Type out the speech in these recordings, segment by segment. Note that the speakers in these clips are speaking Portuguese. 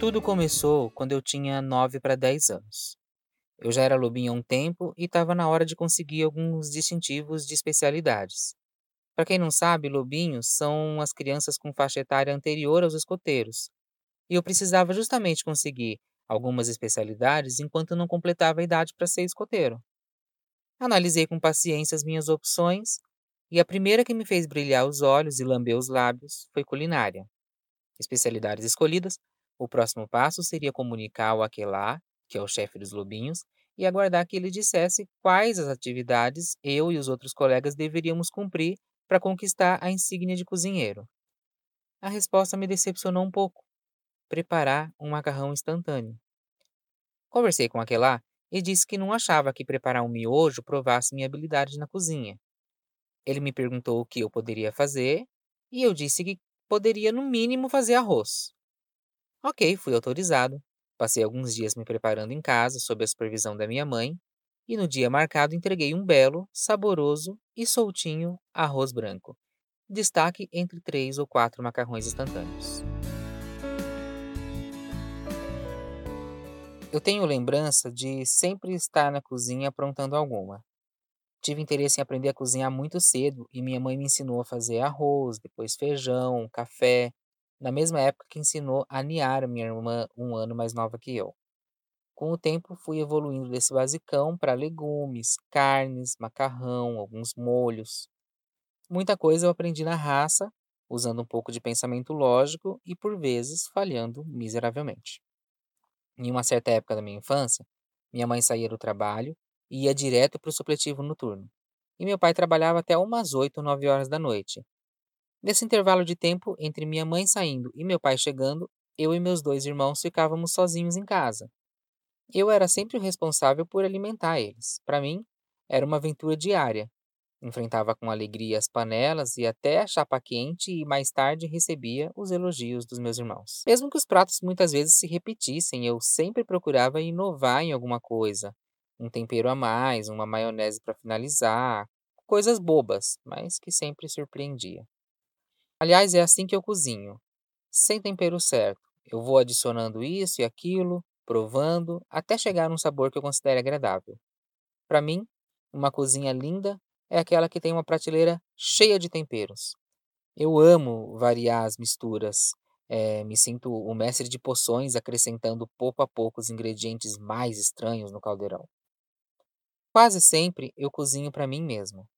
Tudo começou quando eu tinha 9 para 10 anos. Eu já era lobinho há um tempo e estava na hora de conseguir alguns distintivos de especialidades. Para quem não sabe, lobinhos são as crianças com faixa etária anterior aos escoteiros. E eu precisava justamente conseguir algumas especialidades enquanto não completava a idade para ser escoteiro. Analisei com paciência as minhas opções e a primeira que me fez brilhar os olhos e lamber os lábios foi culinária. Especialidades escolhidas, o próximo passo seria comunicar ao Aquelá, que é o chefe dos lobinhos, e aguardar que ele dissesse quais as atividades eu e os outros colegas deveríamos cumprir para conquistar a insígnia de cozinheiro. A resposta me decepcionou um pouco. Preparar um macarrão instantâneo. Conversei com Aquelá e disse que não achava que preparar um miojo provasse minha habilidade na cozinha. Ele me perguntou o que eu poderia fazer e eu disse que poderia, no mínimo, fazer arroz. Ok, fui autorizado. Passei alguns dias me preparando em casa, sob a supervisão da minha mãe, e no dia marcado entreguei um belo, saboroso e soltinho arroz branco. Destaque entre três ou quatro macarrões instantâneos. Eu tenho lembrança de sempre estar na cozinha aprontando alguma. Tive interesse em aprender a cozinhar muito cedo e minha mãe me ensinou a fazer arroz, depois feijão, café, na mesma época que ensinou a niar a minha irmã um ano mais nova que eu. Com o tempo, fui evoluindo desse basicão para legumes, carnes, macarrão, alguns molhos. Muita coisa eu aprendi na raça, usando um pouco de pensamento lógico e, por vezes, falhando miseravelmente. Em uma certa época da minha infância, minha mãe saía do trabalho e ia direto para o supletivo noturno. E meu pai trabalhava até umas 8 ou 9 horas da noite. Nesse intervalo de tempo entre minha mãe saindo e meu pai chegando, eu e meus dois irmãos ficávamos sozinhos em casa. Eu era sempre o responsável por alimentar eles. Para mim, era uma aventura diária, Enfrentava com alegria as panelas e até a chapa quente e mais tarde recebia os elogios dos meus irmãos. Mesmo que os pratos muitas vezes se repetissem, eu sempre procurava inovar em alguma coisa. Um tempero a mais, uma maionese para finalizar, coisas bobas, mas que sempre surpreendia. Aliás, é assim que eu cozinho, sem tempero certo. Eu vou adicionando isso e aquilo, provando, até chegar num sabor que eu considere agradável. Para mim, uma cozinha linda é aquela que tem uma prateleira cheia de temperos. Eu amo variar as misturas. É, me sinto o mestre de poções acrescentando pouco a pouco os ingredientes mais estranhos no caldeirão. Quase sempre eu cozinho para mim mesmo,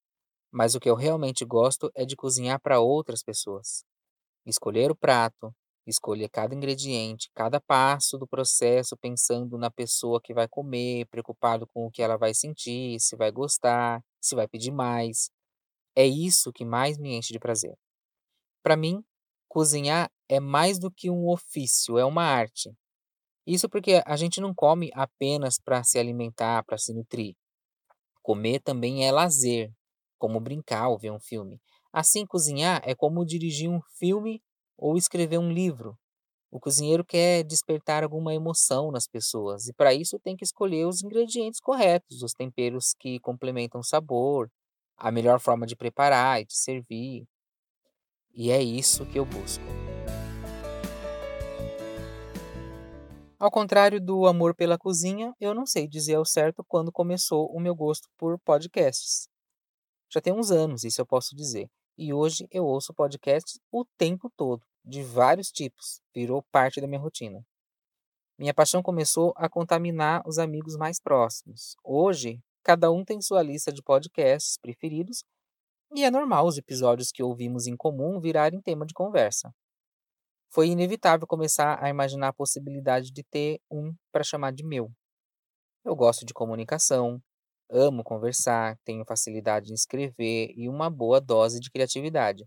mas o que eu realmente gosto é de cozinhar para outras pessoas. Escolher o prato, escolher cada ingrediente, cada passo do processo, pensando na pessoa que vai comer, preocupado com o que ela vai sentir, se vai gostar, se vai pedir mais. É isso que mais me enche de prazer. Para mim, cozinhar é mais do que um ofício, é uma arte. Isso porque a gente não come apenas para se alimentar, para se nutrir. Comer também é lazer, como brincar ou ver um filme. Assim, cozinhar é como dirigir um filme ou escrever um livro. O cozinheiro quer despertar alguma emoção nas pessoas e para isso tem que escolher os ingredientes corretos, os temperos que complementam o sabor, a melhor forma de preparar e de servir. E é isso que eu busco. Ao contrário do amor pela cozinha, eu não sei dizer ao certo quando começou o meu gosto por podcasts. Já tem uns anos, isso eu posso dizer, e hoje eu ouço podcasts o tempo todo de vários tipos, virou parte da minha rotina. Minha paixão começou a contaminar os amigos mais próximos. Hoje, cada um tem sua lista de podcasts preferidos e é normal os episódios que ouvimos em comum virarem tema de conversa. Foi inevitável começar a imaginar a possibilidade de ter um para chamar de meu. Eu gosto de comunicação, amo conversar, tenho facilidade em escrever e uma boa dose de criatividade.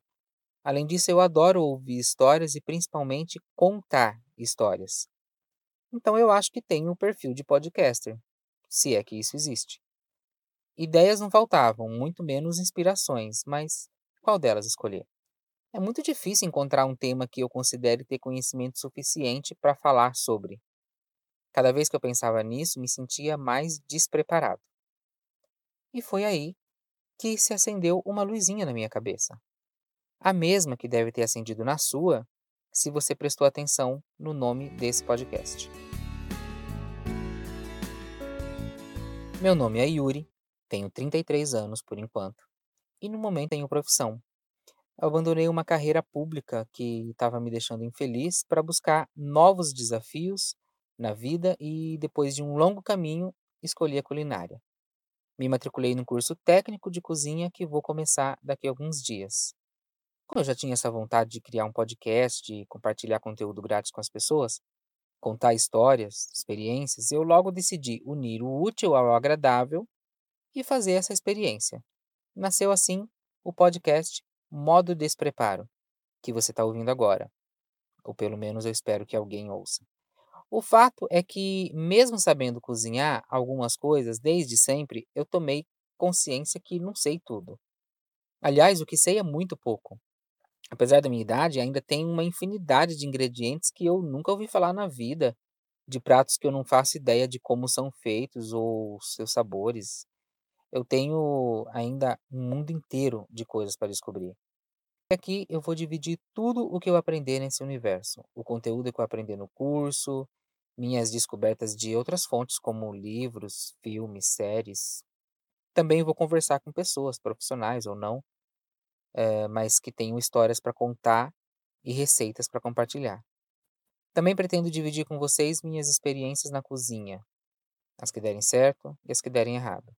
Além disso, eu adoro ouvir histórias e principalmente contar histórias. Então eu acho que tenho um perfil de podcaster, se é que isso existe. Ideias não faltavam, muito menos inspirações, mas qual delas escolher? É muito difícil encontrar um tema que eu considere ter conhecimento suficiente para falar sobre. Cada vez que eu pensava nisso, me sentia mais despreparado. E foi aí que se acendeu uma luzinha na minha cabeça a mesma que deve ter acendido na sua, se você prestou atenção no nome desse podcast. Meu nome é Yuri, tenho 33 anos por enquanto, e no momento tenho profissão. Eu abandonei uma carreira pública que estava me deixando infeliz para buscar novos desafios na vida e, depois de um longo caminho, escolhi a culinária. Me matriculei no curso técnico de cozinha que vou começar daqui a alguns dias. Como eu já tinha essa vontade de criar um podcast e compartilhar conteúdo grátis com as pessoas, contar histórias, experiências, eu logo decidi unir o útil ao agradável e fazer essa experiência. Nasceu assim o podcast Modo Despreparo, que você está ouvindo agora. Ou pelo menos eu espero que alguém ouça. O fato é que, mesmo sabendo cozinhar algumas coisas desde sempre, eu tomei consciência que não sei tudo. Aliás, o que sei é muito pouco. Apesar da minha idade, ainda tem uma infinidade de ingredientes que eu nunca ouvi falar na vida, de pratos que eu não faço ideia de como são feitos ou seus sabores. Eu tenho ainda um mundo inteiro de coisas para descobrir. Aqui eu vou dividir tudo o que eu aprender nesse universo, o conteúdo que eu aprendi no curso, minhas descobertas de outras fontes como livros, filmes, séries. Também vou conversar com pessoas, profissionais ou não, eh, mas que tenham histórias para contar e receitas para compartilhar. Também pretendo dividir com vocês minhas experiências na cozinha, as que derem certo e as que derem errado.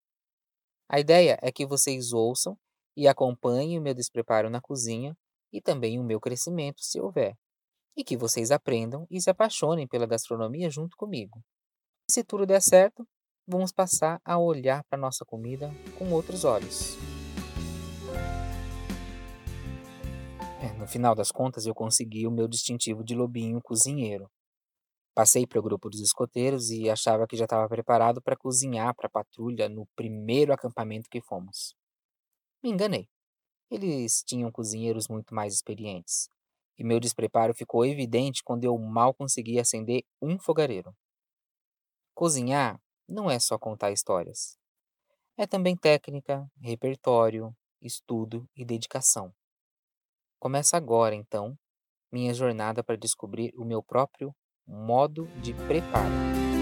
A ideia é que vocês ouçam e acompanhem o meu despreparo na cozinha e também o meu crescimento, se houver, e que vocês aprendam e se apaixonem pela gastronomia junto comigo. E se tudo der certo, vamos passar a olhar para nossa comida com outros olhos. É, no final das contas, eu consegui o meu distintivo de lobinho cozinheiro. Passei para o grupo dos escoteiros e achava que já estava preparado para cozinhar para a patrulha no primeiro acampamento que fomos. Me enganei. Eles tinham cozinheiros muito mais experientes, e meu despreparo ficou evidente quando eu mal consegui acender um fogareiro. Cozinhar não é só contar histórias. É também técnica, repertório, estudo e dedicação. Começa agora, então, minha jornada para descobrir o meu próprio modo de preparo.